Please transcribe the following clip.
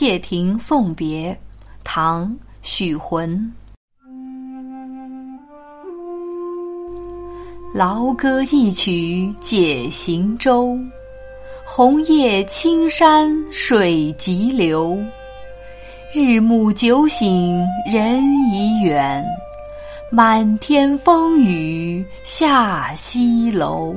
谢霆送别，唐许浑。劳歌一曲解行舟，红叶青山水急流。日暮酒醒人已远，满天风雨下西楼。